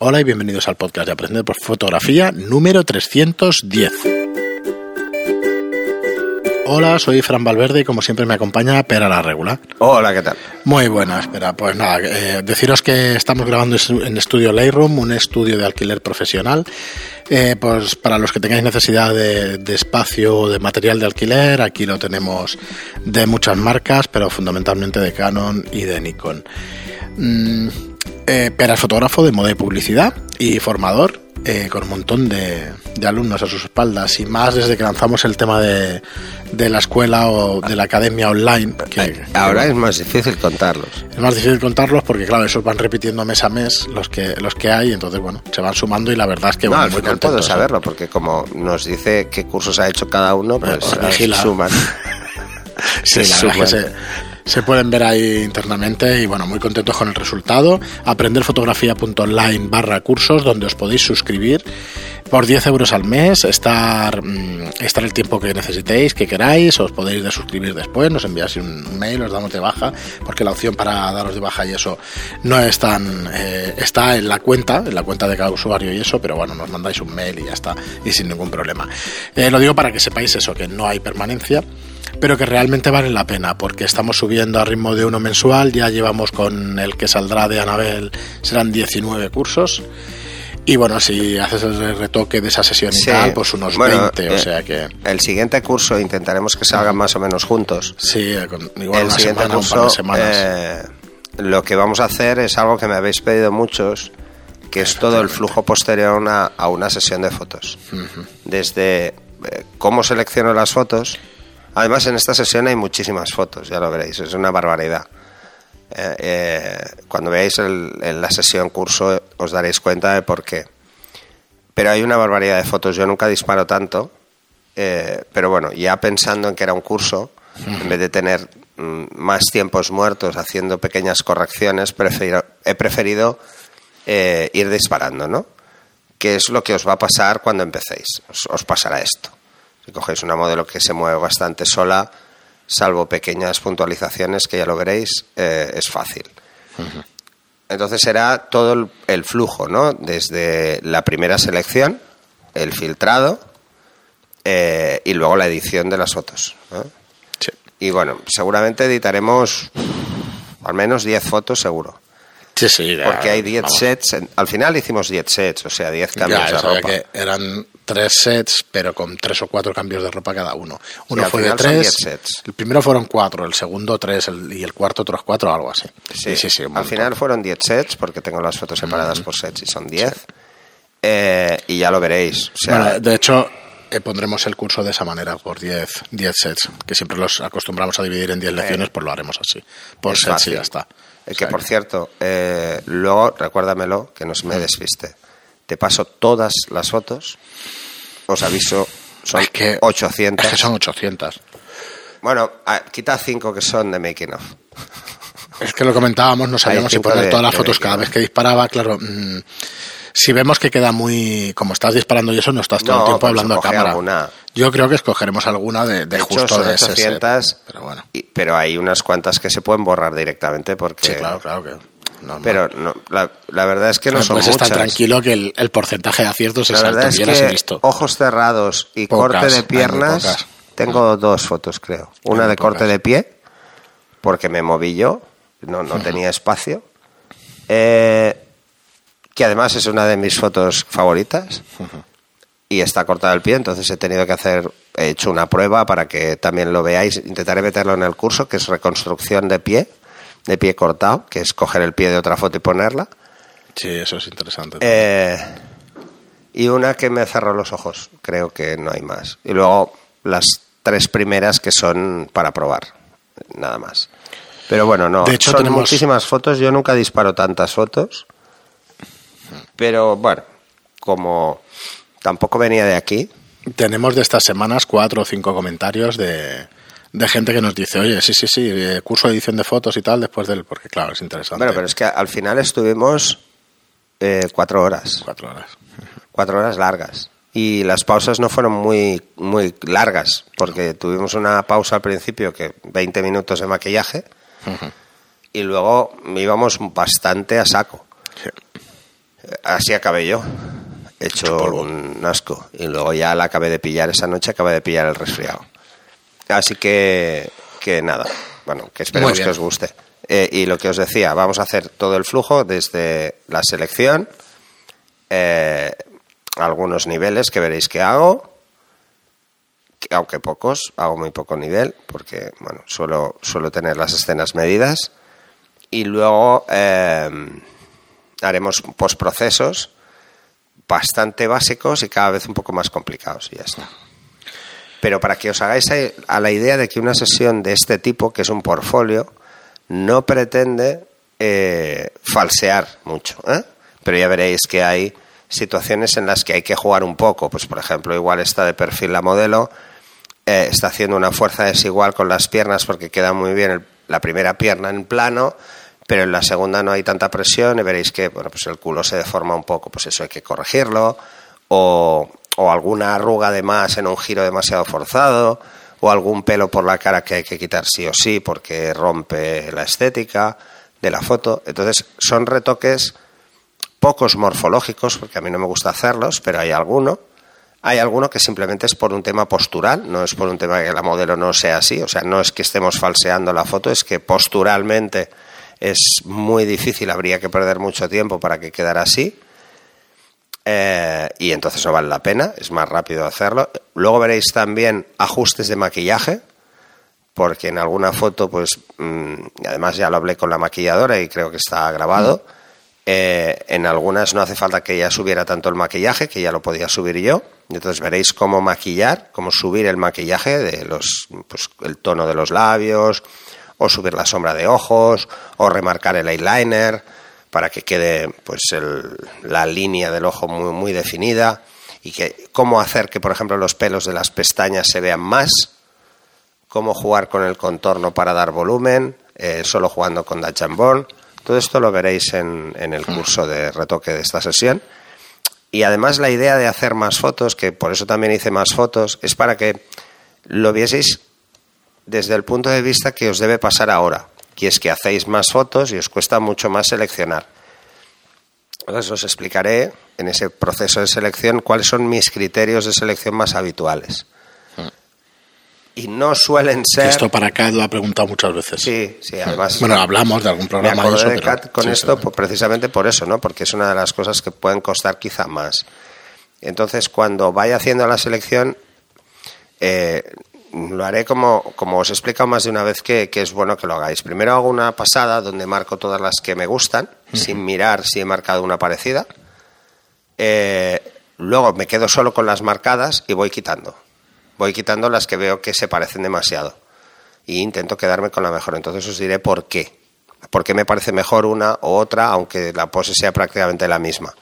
Hola y bienvenidos al podcast de Aprender por Fotografía número 310. Hola, soy Fran Valverde y como siempre me acompaña Pera la Regular. Hola, ¿qué tal? Muy buena, espera. Pues nada, eh, deciros que estamos grabando en Estudio Lightroom, un estudio de alquiler profesional. Eh, pues para los que tengáis necesidad de, de espacio o de material de alquiler, aquí lo tenemos de muchas marcas, pero fundamentalmente de Canon y de Nikon. Mm, eh, Pera es fotógrafo de moda y publicidad y formador eh, con un montón de, de alumnos a sus espaldas y más desde que lanzamos el tema de, de la escuela o de la academia online. Que, Ahora es más difícil contarlos. es más difícil contarlos porque, claro, esos van repitiendo mes a mes los que, los que hay, entonces, bueno, se van sumando y la verdad es que no, bueno, al muy final puedo ¿eh? saberlo, porque como nos dice qué cursos ha hecho cada uno, pues eh, vigila. suman. Sí, Se que suman. Se, pueden ver ahí internamente y bueno, muy contentos con el resultado. Aprenderfotografía.online barra cursos donde os podéis suscribir por 10 euros al mes, estar, mm, estar el tiempo que necesitéis, que queráis, os podéis desuscribir después, nos enviáis un mail, os damos de baja, porque la opción para daros de baja y eso no es tan... eh, está en la cuenta, en la cuenta de cada usuario y eso, pero bueno, nos mandáis un mail y ya está, y sin ningún problema. Eh, lo digo para que sepáis eso, que no hay permanencia pero que realmente vale la pena porque estamos subiendo a ritmo de uno mensual, ya llevamos con el que saldrá de Anabel, serán 19 cursos. Y bueno, si haces el retoque de esa sesión y Sí, tal, pues unos bueno, 20, o eh, sea que El siguiente curso intentaremos que salgan más o menos juntos. sí, con, igual el una siguiente semana, un par curso, de semanas. eh, lo que vamos a hacer es algo que me habéis pedido muchos, que es todo el flujo posterior a una, a una sesión de fotos. Desde eh, cómo selecciono las fotos. Además, en esta sesión hay muchísimas fotos, ya lo veréis, es una barbaridad. Eh, eh, cuando veáis el- el- la sesión curso os daréis cuenta de por qué. Pero hay una barbaridad de fotos, yo nunca disparo tanto, eh, pero bueno, ya pensando en que era un curso, en vez de tener mm, más tiempos muertos haciendo pequeñas correcciones, he preferido ir disparando, ¿no? Que es lo que os va a pasar cuando empecéis. Os pasará esto. Si cogéis una modelo que se mueve bastante sola, salvo pequeñas puntualizaciones, que ya lo veréis, eh, es fácil. Entonces será todo el, el flujo, ¿no? Desde la primera selección, el filtrado eh, y luego la edición de las fotos. ¿no? Sí. Y bueno, seguramente editaremos al menos 10 fotos seguro. Sí, sí, Porque hay 10 vamos. sets. en- al final hicimos 10 sets, o sea, 10 cambios Ya, de ropa. que eran tres sets, pero con tres o cuatro cambios de ropa cada uno. Uno al fue de tres, 10 sets. el primero fueron cuatro, el segundo tres el- y el cuarto otros cuatro, algo así. Sí, sí, sí. al final fueron 10 sets, porque tengo las fotos separadas por sets y son 10. Eh, y ya lo veréis. O sea, Bueno, de hecho, eh, pondremos el curso de esa manera, por 10 10 sets, que siempre los acostumbramos a dividir en 10 lecciones, pues lo haremos así. Por Eh, sets y ya está. Eh, que por cierto, eh, luego recuérdamelo, que no se me desviste. Te paso todas las fotos. Os aviso, son es que, 800. es que son 800. Bueno, ah, quita 5 que son de making of. Es que lo comentábamos, no sabíamos si poner de- todas las fotos cada vez que disparaba, claro. mm, si vemos que queda muy. Como estás disparando y eso, no estás todo No, el tiempo pues hablando a cámara. alguna. Yo creo que escogeremos alguna de, de De justo de ese set. 800, Pero bueno. y- pero hay unas cuantas que se pueden borrar directamente porque... Sí, claro, claro que. normal. Pero no, la, la verdad es que no Pero son muchas. tranquilo que el, el porcentaje de aciertos La es alto. verdad es Yo las he que visto. ojos cerrados y Pocas, corte de piernas, tengo dos fotos, creo. Una de corte de pie, porque me moví yo, no, no tenía espacio. Eh, que además es una de mis fotos favoritas. Y está cortada el pie, entonces he tenido que hacer, he hecho una prueba para que también lo veáis. Intentaré meterlo en el curso, que es reconstrucción de pie, de pie cortado, que es coger el pie de otra foto y ponerla. Sí, eso es interesante. Eh, y una que me cerró los ojos, creo que no hay más. Y luego las tres primeras que son para probar, nada más. Pero bueno, no, De hecho, son tenemos- muchísimas fotos. Yo nunca disparo tantas fotos. Pero bueno, como tampoco venía de aquí, Tenemos de estas semanas cuatro o cinco comentarios de, de gente que nos dice, oye, sí, sí, sí, eh, curso de edición de fotos y tal, después del. Porque claro, es interesante. bueno, pero es que al final estuvimos eh, cuatro horas, Cuatro horas. cuatro horas largas. Y las pausas no fueron muy, muy largas, porque tuvimos una pausa al principio, que 20 minutos de maquillaje, y luego íbamos bastante a saco. Sí. Así acabé yo. Hecho un asco. Y luego ya la acabé de pillar esa noche, acabé de pillar el resfriado. Así que, que nada. Bueno, que esperemos que os guste. Eh, y lo que os decía, vamos a hacer todo el flujo desde la selección, eh, algunos niveles que veréis que hago, aunque pocos, hago muy poco nivel, porque bueno, suelo, suelo tener las escenas medidas. Y luego eh, haremos postprocesos bastante básicos y cada vez un poco más complicados y ya está. Pero para que os hagáis a la idea de que una sesión de este tipo, que es un portfolio, no pretende eh, falsear mucho. ¿eh? Pero ya veréis que hay situaciones en las que hay que jugar un poco. Pues, por ejemplo, igual está de perfil la modelo, eh, está haciendo una fuerza desigual con las piernas porque queda muy bien la primera pierna en plano, pero en la segunda no hay tanta presión y veréis que bueno, pues el culo se deforma un poco. Pues eso hay que corregirlo. O, o alguna arruga de más en un giro demasiado forzado o algún pelo por la cara que hay que quitar sí o sí porque rompe la estética de la foto. Entonces, son retoques pocos morfológicos, porque a mí no me gusta hacerlos, pero hay alguno. Hay alguno que simplemente es por un tema postural, no es por un tema que la modelo no sea así, o sea, no es que estemos falseando la foto, es que posturalmente es muy difícil, habría que perder mucho tiempo para que quedara así. Eh, y entonces no vale la pena, es más rápido hacerlo. Luego veréis también ajustes de maquillaje, porque en alguna foto, pues, mm, además ya lo hablé con la maquilladora y creo que está grabado. Eh, en algunas no hace falta que ella subiera tanto el maquillaje, que ya lo podía subir yo. Entonces veréis cómo maquillar, cómo subir el maquillaje de los, pues, el tono de los labios, o subir la sombra de ojos, o remarcar el eyeliner para que quede pues la línea del ojo muy, muy definida y que cómo hacer que por ejemplo los pelos de las pestañas se vean más, cómo jugar con el contorno para dar volumen, eh, solo jugando con Dutch and Todo esto lo veréis en, en el curso de retoque de esta sesión. Y además la idea de hacer más fotos, que por eso también hice más fotos, es para que lo vieseis desde el punto de vista que os debe pasar ahora y es que hacéis más fotos y os cuesta mucho más seleccionar. Entonces os explicaré en ese proceso de selección cuáles son mis criterios de selección más habituales. Y no suelen ser. esto para Kat lo ha preguntado muchas veces. Sí, sí, además. Bueno, hablamos de algún programa. Me de, Kat con esto precisamente por eso, ¿no? Porque es una de las cosas que pueden costar quizá más. Entonces, cuando vaya haciendo la selección, eh, lo haré como, como os he explicado más de una vez que, es bueno que lo hagáis. Primero hago una pasada donde marco todas las que me gustan, sin mirar si he marcado una parecida. Eh, luego me quedo solo con las marcadas y voy quitando. Voy quitando las que veo que se parecen demasiado. Y intento quedarme con la mejor. Entonces os diré por qué. Por qué me parece mejor una u otra, aunque la pose sea prácticamente la misma.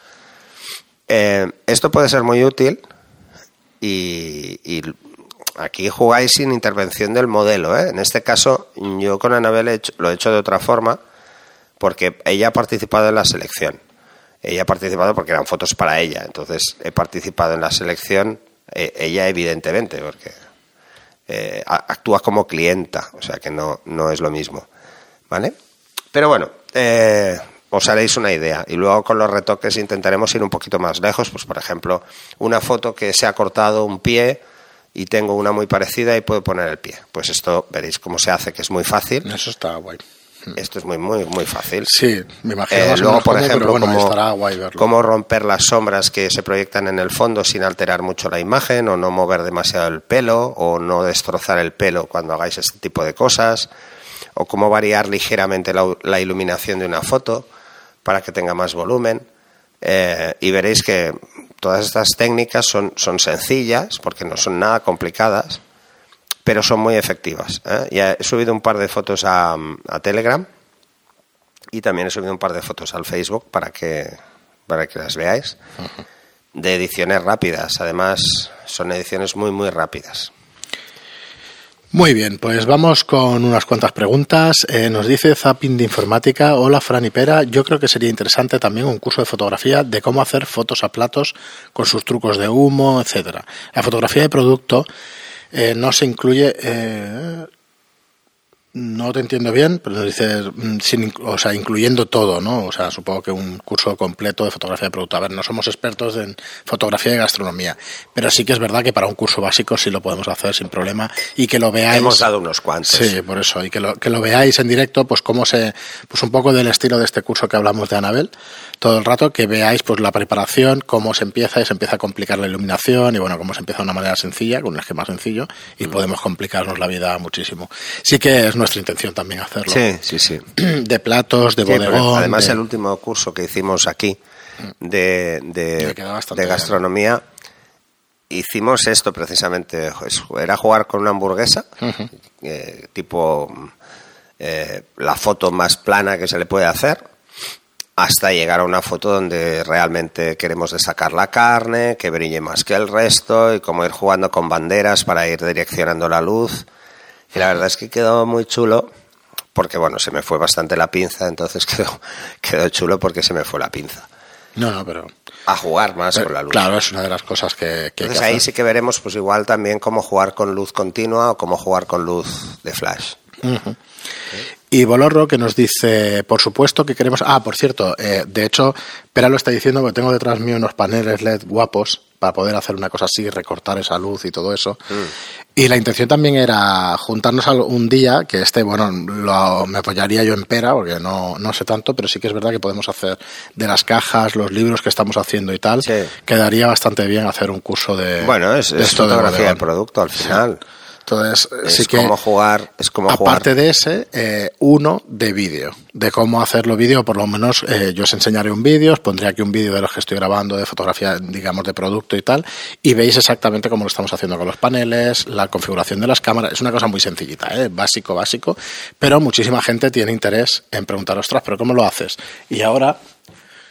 Eh, esto puede ser muy útil y, y aquí jugáis sin intervención del modelo. ¿eh? En este caso, yo con Anabel lo he hecho de otra forma porque ella ha participado en la selección. Ella ha participado porque eran fotos para ella. Entonces, he participado en la selección, eh, ella evidentemente, porque eh, actúa como clienta, o sea que no, no es lo mismo. ¿Vale? Pero bueno, os haréis una idea. Y luego con los retoques intentaremos ir un poquito más lejos. Pues, por ejemplo, una foto que se ha cortado un pie y tengo una muy parecida y puedo poner el pie. Pues esto veréis cómo se hace, que es muy fácil. Eso está guay. Esto es muy, muy, muy fácil. Sí, me imagino. Eh, luego, por ejemplo, cómo, romper las sombras que se proyectan en el fondo sin alterar mucho la imagen, o no mover demasiado el pelo, o no destrozar el pelo cuando hagáis este tipo de cosas, o cómo variar ligeramente la, iluminación de una foto para que tenga más volumen. Eh, y veréis que todas estas técnicas son, son sencillas, porque no son nada complicadas, pero son muy efectivas. ¿eh? Ya he subido un par de fotos a, Telegram y también he subido un par de fotos al Facebook para que, para que las veáis. De ediciones rápidas, además son ediciones muy, muy rápidas. Muy bien, pues vamos con unas cuantas preguntas. Eh, nos dice Zapping de Informática, hola Fran y Pera, yo creo que sería interesante también un curso de fotografía de cómo hacer fotos a platos con sus trucos de humo, etcétera. La fotografía de producto eh, no se incluye... Eh, no te entiendo bien, pero dices, mm, sin, o sea, incluyendo todo, ¿no? O sea, supongo que un curso completo de fotografía de producto. A ver, no somos expertos en fotografía y gastronomía, pero sí que es verdad que para un curso básico sí lo podemos hacer sin problema y que lo veáis. Hemos dado unos cuantos. Sí, por eso, y que lo, que lo veáis en directo, pues cómo se, pues un poco del estilo de este curso que hablamos de Anabel, todo el rato, que veáis pues la preparación, cómo se empieza y se empieza a complicar la iluminación y bueno, cómo se empieza de una manera sencilla, con un esquema sencillo y podemos complicarnos la vida muchísimo. Sí que es nuestra intención también hacerlo. Sí, sí, sí. De platos, de bodegón. Además, de- el último curso que hicimos aquí de, de, bien. gastronomía, hicimos esto precisamente. Era jugar con una hamburguesa, eh, tipo eh, la foto más plana que se le puede hacer, hasta llegar a una foto donde realmente queremos destacar la carne, que brille más que el resto, y como ir jugando con banderas para ir direccionando la luz. Y la verdad es que quedó muy chulo, porque bueno, se me fue bastante la pinza, entonces quedó, quedó chulo porque se me fue la pinza. No, no, pero. A jugar más con la luz. Claro, es una de las cosas que, que hay que Entonces ahí sí que veremos pues igual también cómo jugar con luz continua o cómo jugar con luz de flash. Y Bolorro que nos dice, por supuesto que queremos. Ah, por cierto, eh, de hecho, Pera lo está diciendo porque tengo detrás mío unos paneles LED guapos para poder hacer una cosa así, recortar esa luz y todo eso. Y la intención también era juntarnos un día, que este, bueno, lo- me apoyaría yo en Pera, porque no, no sé tanto, pero sí que es verdad que podemos hacer de las cajas, los libros que estamos haciendo y tal. Sí. Quedaría bastante bien hacer un curso de. Bueno, es, de es esto fotografía de producto al final. Entonces, Es sí que. como jugar, es como Aparte jugar. de ese, eh, uno de vídeo, de cómo hacerlo vídeo, por lo menos eh, yo os enseñaré un vídeo, os pondré aquí un vídeo de los que estoy grabando de fotografía, digamos, de producto y tal, y veis exactamente cómo lo estamos haciendo con los paneles, la configuración de las cámaras, es una cosa muy sencillita, ¿eh? básico, básico, pero muchísima gente tiene interés en preguntar, ostras, pero ¿cómo lo haces? Y ahora,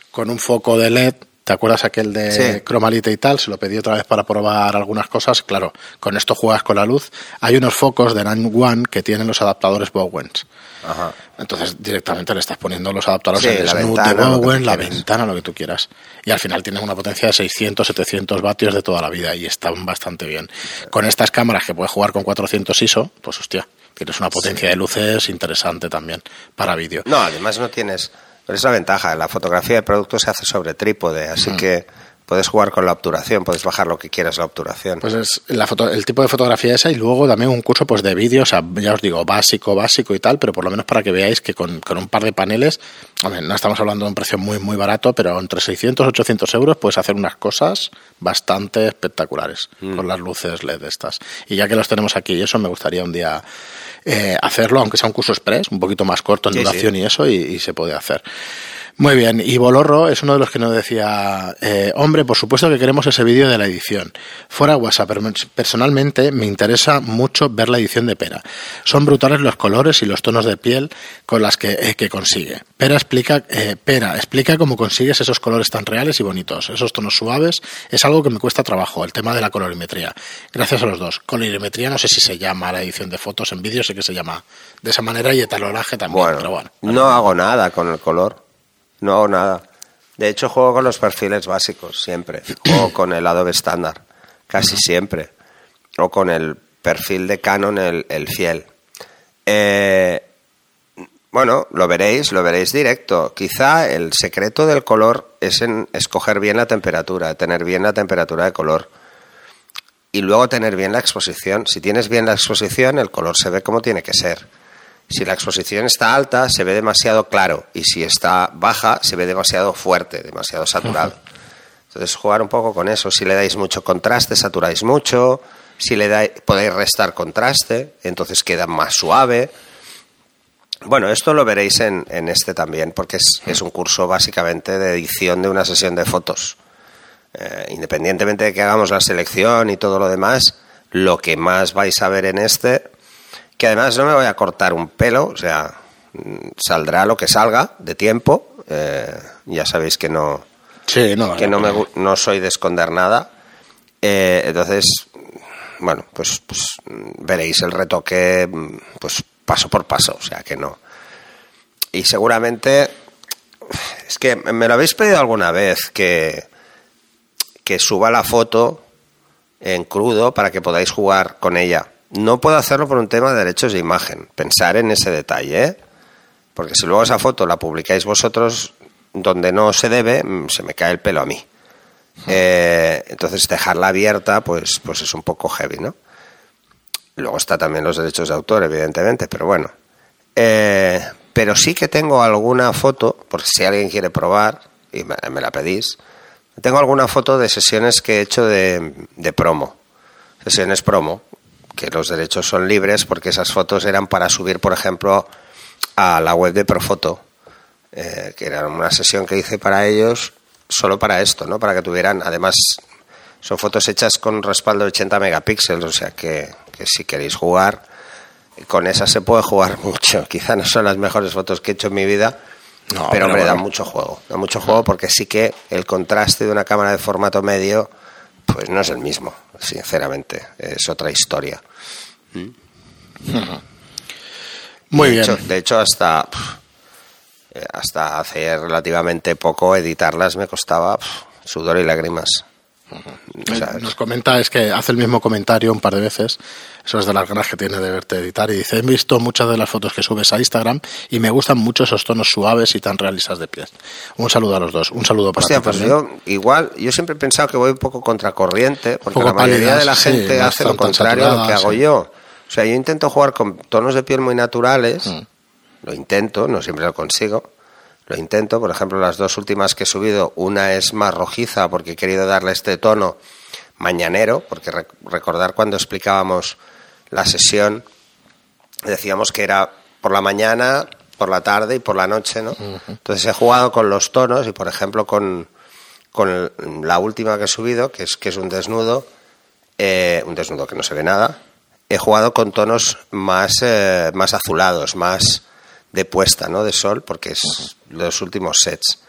con un foco de LED, ¿te acuerdas aquel de Sí. cromalite y tal? Se lo pedí otra vez para probar algunas cosas. Claro, con esto juegas con la luz. Hay unos focos de Nan One que tienen los adaptadores Bowens. Ajá. Entonces directamente le estás poniendo los adaptadores Sí, en la Snoot ventana, de Bowen, la ventana, lo que tú quieras. Y al final tienes una potencia de 600, 700 vatios de toda la vida y están bastante bien. Con estas cámaras que puedes jugar con 400 ISO, pues hostia, tienes una potencia de luces interesante también para vídeo. No, además no tienes. Pero es la ventaja. La fotografía de producto se hace sobre trípode, así Mm. que puedes jugar con la obturación, puedes bajar lo que quieras la obturación. Pues es la foto, el tipo de fotografía esa y luego también un curso pues de vídeo, o sea, ya os digo, básico, básico y tal, pero por lo menos para que veáis que con, con un par de paneles, no estamos hablando de un precio muy, muy barato, pero entre 600 800 euros puedes hacer unas cosas bastante espectaculares con las luces LED estas. Y ya que los tenemos aquí y eso, me gustaría un día eh, hacerlo, aunque sea un curso express, un poquito más corto en Sí, duración sí. y eso, y, y se puede hacer. Muy bien, y Bolorro es uno de los que nos decía, eh, hombre, por supuesto que queremos ese vídeo de la edición. Fuera WhatsApp, pero personalmente me interesa mucho ver la edición de Pera. Son brutales los colores y los tonos de piel con las que, eh, que consigue. Pera explica, eh, Pera explica cómo consigues esos colores tan reales y bonitos, esos tonos suaves. Es algo que me cuesta trabajo, el tema de la colorimetría. Gracias a los dos. Colorimetría no sé si se llama la edición de fotos en vídeo, sé que se llama de esa manera y etalonaje también, Bueno, pero bueno. no hago nada con el color. No hago nada. De hecho, juego con los perfiles básicos siempre. Juego con el Adobe estándar, casi siempre. O con el perfil de Canon, el, el fiel. Eh, bueno, lo veréis, lo veréis directo. Quizá el secreto del color es en escoger bien la temperatura, tener bien la temperatura de color. Y luego tener bien la exposición. Si tienes bien la exposición, el color se ve como tiene que ser. Si la exposición está alta, se ve demasiado claro. Y si está baja, se ve demasiado fuerte, demasiado saturado. Entonces, jugar un poco con eso. Si le dais mucho contraste, saturáis mucho. Si le dais, podéis restar contraste, entonces queda más suave. Bueno, esto lo veréis en, en este también, porque es, es un curso básicamente de edición de una sesión de fotos. Eh, independientemente de que hagamos la selección y todo lo demás, lo que más vais a ver en este, que además no me voy a cortar un pelo, o sea, saldrá lo que salga de tiempo. eh, ya sabéis que no, Sí, no, que no, me, no soy de esconder nada. Eh, entonces, bueno, pues, pues veréis el retoque pues paso por paso, o sea que no. Y seguramente, es que me lo habéis pedido alguna vez que, que suba la foto en crudo para que podáis jugar con ella. No puedo hacerlo por un tema de derechos de imagen. Pensar en ese detalle, ¿eh? Porque si luego esa foto la publicáis vosotros donde no se debe, mm, se me cae el pelo a mí. Eh, entonces dejarla abierta, pues, pues es un poco heavy, ¿no? Luego está también los derechos de autor, evidentemente, pero bueno. Eh, pero sí que tengo alguna foto, por si alguien quiere probar, y me, la pedís, tengo alguna foto de sesiones que he hecho de, de promo. Sesiones promo, que los derechos son libres porque esas fotos eran para subir, por ejemplo, a la web de Profoto, eh, que era una sesión que hice para ellos solo para esto, ¿no? Para que tuvieran, además, son fotos hechas con respaldo de 80 megapíxeles, o sea que, si queréis jugar, con esas se puede jugar mucho. Quizá no son las mejores fotos que he hecho en mi vida, pero, hombre, da mucho juego. Da mucho juego porque sí que el contraste de una cámara de formato medio, pues no es el mismo, sinceramente. Es otra historia. Muy de bien. Hecho, de hecho, hasta eh, hasta hace relativamente poco editarlas me costaba sudor y lágrimas. Nos comenta, es que hace el mismo comentario un par de veces, eso es de las ganas que tiene de verte editar, y dice, he visto muchas de las fotos que subes a Instagram y me gustan mucho esos tonos suaves y tan realistas de pies. Un saludo a los dos, un saludo para Hostia, pues yo igual, yo siempre he pensado que voy un poco contracorriente, porque la mayoría de la gente hace lo contrario a lo que hago yo. O sea, yo intento jugar con tonos de piel muy naturales, mm. Lo intento, no siempre lo consigo. Lo intento, por ejemplo, las dos últimas que he subido, una es más rojiza porque he querido darle este tono mañanero, porque recordar cuando explicábamos la sesión, decíamos que era por la mañana, por la tarde y por la noche, ¿no? Entonces he jugado con los tonos y, por ejemplo, con, con la última que he subido, que es, que es un desnudo, eh, un desnudo que no se ve nada, he jugado con tonos más, eh, más azulados, más de puesta ¿no? de sol, porque es los últimos sets.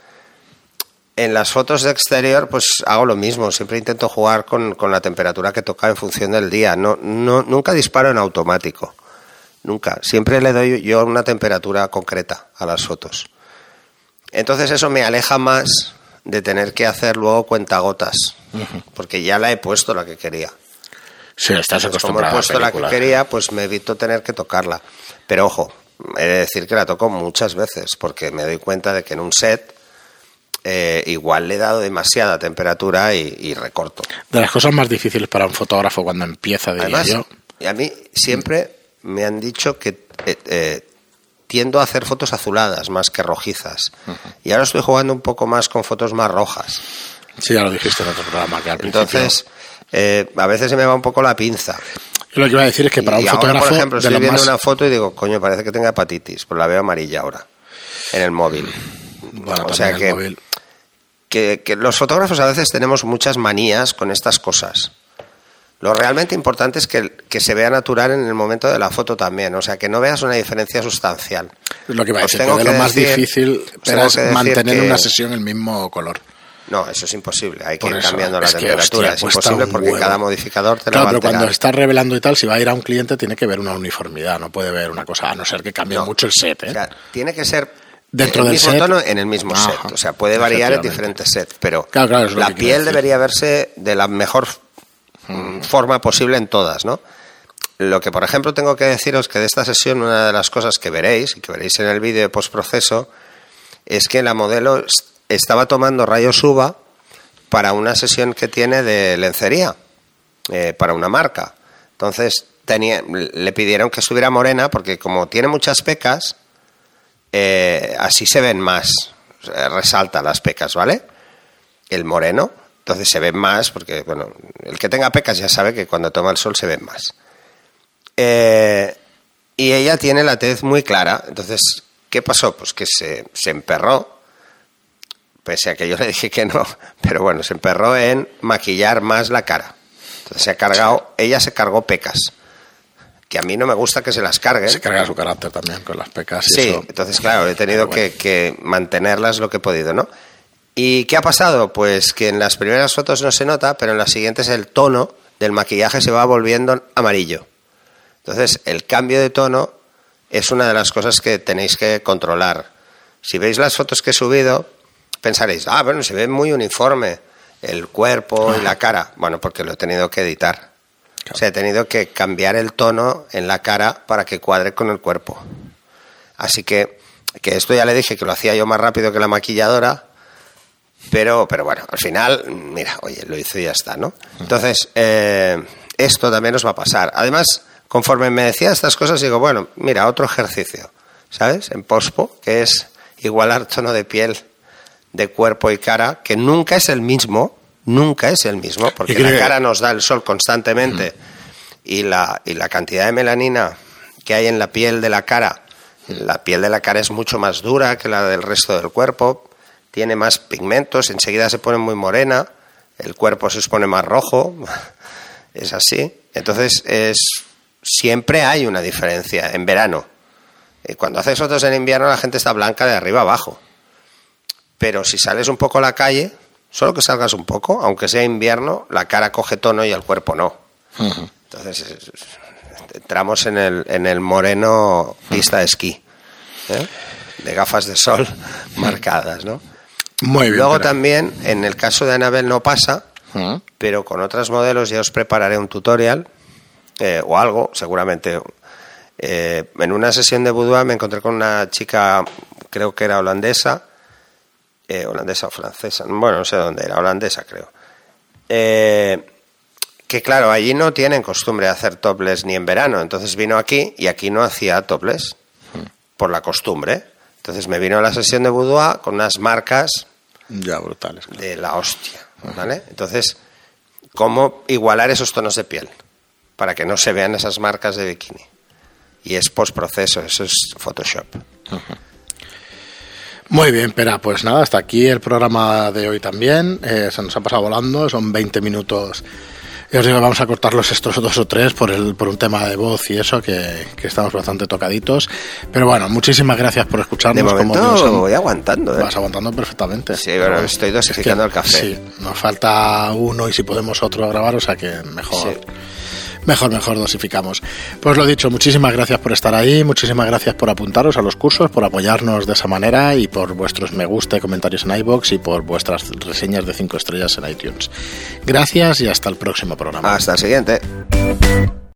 En las fotos de exterior, pues hago lo mismo. Siempre intento jugar con, con la temperatura que toca en función del día. No, no, nunca disparo en automático. Nunca. Siempre le doy yo una temperatura concreta a las fotos. Entonces eso me aleja más de tener que hacer luego cuentagotas. Porque ya la he puesto la que quería. Sí, estás acostumbrado. Como he puesto la que quería, pues me evito tener que tocarla. Pero ojo, he de decir que la toco muchas veces porque me doy cuenta de que en un set eh, igual le he dado demasiada temperatura y, recorto. De las cosas más difíciles para un fotógrafo cuando empieza, diría yo. Y a mí siempre me han dicho que eh, eh, tiendo a hacer fotos azuladas más que rojizas. Y ahora estoy jugando un poco más con fotos más rojas. Sí, ya lo dijiste en otro programa. Que al Entonces, a veces se me va un poco la pinza. Lo que iba a decir es que para un fotógrafo. por ejemplo, estoy viendo una foto y digo, coño, parece que tenga hepatitis, pues la veo amarilla ahora, en el móvil. o sea que, que, los fotógrafos a veces tenemos muchas manías con estas cosas. Lo realmente importante es que, que, se vea natural en el momento de la foto también, o sea, que no veas una diferencia sustancial. Lo que va a decir, que lo más difícil es mantener una sesión el mismo color. No, eso es imposible. Hay que ir cambiando la temperatura. es imposible porque cada modificador te lo va a pero cuando estás revelando y tal, si va a ir a un cliente, tiene que ver una uniformidad. No puede ver una cosa, a no ser que cambie mucho el set. ¿eh? tiene que ser dentro del mismo set. tono en el mismo set. O sea, puede variar en diferentes sets, pero la piel debería verse de la mejor mm. forma posible en todas, ¿no? Lo que, por ejemplo, tengo que deciros que de esta sesión una de las cosas que veréis y que veréis en el vídeo de postproceso es que la modelo estaba tomando rayos UVA para una sesión que tiene de lencería, eh, para una marca. Entonces le pidieron que estuviera morena porque como tiene muchas pecas, eh, así se ven más, resalta las pecas, ¿vale? El moreno, entonces se ven más porque, bueno, el que tenga pecas ya sabe que cuando toma el sol se ven más. Eh, y ella tiene la tez muy clara, entonces, ¿qué pasó? Pues que se, se emperró pese a que yo le dije que no, pero bueno, se emperró en maquillar más la cara. Entonces se ha cargado, ella se cargó pecas, que a mí no me gusta que se las carguen. Se carga su carácter también con las pecas. Y sí, entonces claro, he tenido que, mantenerlas lo que he podido, ¿no? ¿Y qué ha pasado? Pues que en las primeras fotos no se nota, pero en las siguientes el tono del maquillaje se va volviendo amarillo. Entonces, el cambio de tono es una de las cosas que tenéis que controlar. Si veis las fotos que he subido, pensaréis, ah, bueno, se ve muy uniforme el cuerpo y la cara. Bueno, porque lo he tenido que editar. O sea, he tenido que cambiar el tono en la cara para que cuadre con el cuerpo. Así que, que esto ya le dije que lo hacía yo más rápido que la maquilladora, pero, pero bueno, al final, mira, oye, lo hice y ya está, ¿no? Entonces, eh, esto también nos va a pasar. Además, conforme me decía estas cosas, digo, bueno, mira, otro ejercicio, ¿sabes? En pospo, que es igualar tono de piel, de cuerpo y cara, que nunca es el mismo, nunca es el mismo, porque la cara nos da el sol constantemente y, la, y la cantidad de melanina que hay en la piel de la cara, la piel de la cara es mucho más dura que la del resto del cuerpo, tiene más pigmentos, enseguida se pone muy morena, el cuerpo se expone más rojo, es así. Entonces, es, siempre hay una diferencia en verano. Eh, cuando haces fotos en invierno la gente está blanca de arriba abajo. Pero si sales un poco a la calle, solo que salgas un poco, aunque sea invierno, la cara coge tono y el cuerpo no. Entonces, entramos en el, en el moreno pista de esquí, ¿eh? de gafas de sol marcadas, ¿no? Muy bien. Luego también, en el caso de Anabel no pasa, pero con otros modelos ya os prepararé un tutorial eh, o algo, seguramente. Eh, en una sesión de boudoir me encontré con una chica, creo que era holandesa, eh, holandesa o francesa, bueno, no sé dónde era, holandesa creo. que claro, allí no tienen costumbre de hacer topless ni en verano, entonces vino aquí y aquí no hacía topless por la costumbre. Entonces me vino a la sesión de boudoir con unas marcas ya brutales de la hostia, ¿vale? Entonces, ¿cómo igualar esos tonos de piel para que no se vean esas marcas de bikini? Y es postproceso, eso es Photoshop. Muy bien, pero pues nada, hasta aquí el programa de hoy también. Eh, se nos ha pasado volando, son 20 minutos y os digo, vamos a cortarlos estos dos o tres por, el, por un tema de voz y eso, que, estamos bastante tocaditos. Pero bueno, muchísimas gracias por escucharnos. De momento voy aguantando. ¿eh? Vas aguantando perfectamente. Sí, bueno, estoy dosificando el café. Sí, nos falta uno y si podemos otro grabar, o sea que mejor mejor, mejor dosificamos. Pues lo dicho, muchísimas gracias por estar ahí, muchísimas gracias por apuntaros a los cursos, por apoyarnos de esa manera y por vuestros me gusta y comentarios en iBox y por vuestras reseñas de 5 estrellas en iTunes. Gracias y hasta el próximo programa. Hasta el siguiente.